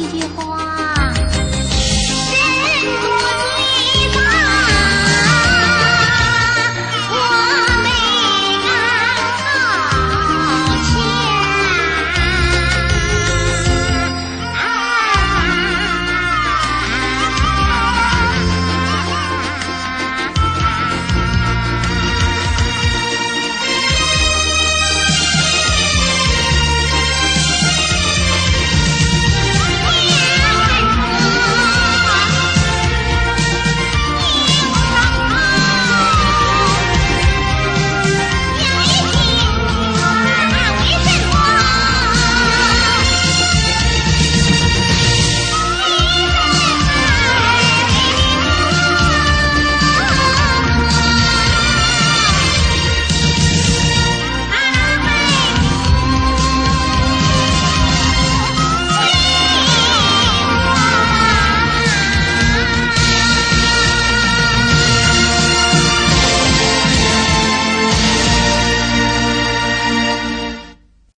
一句话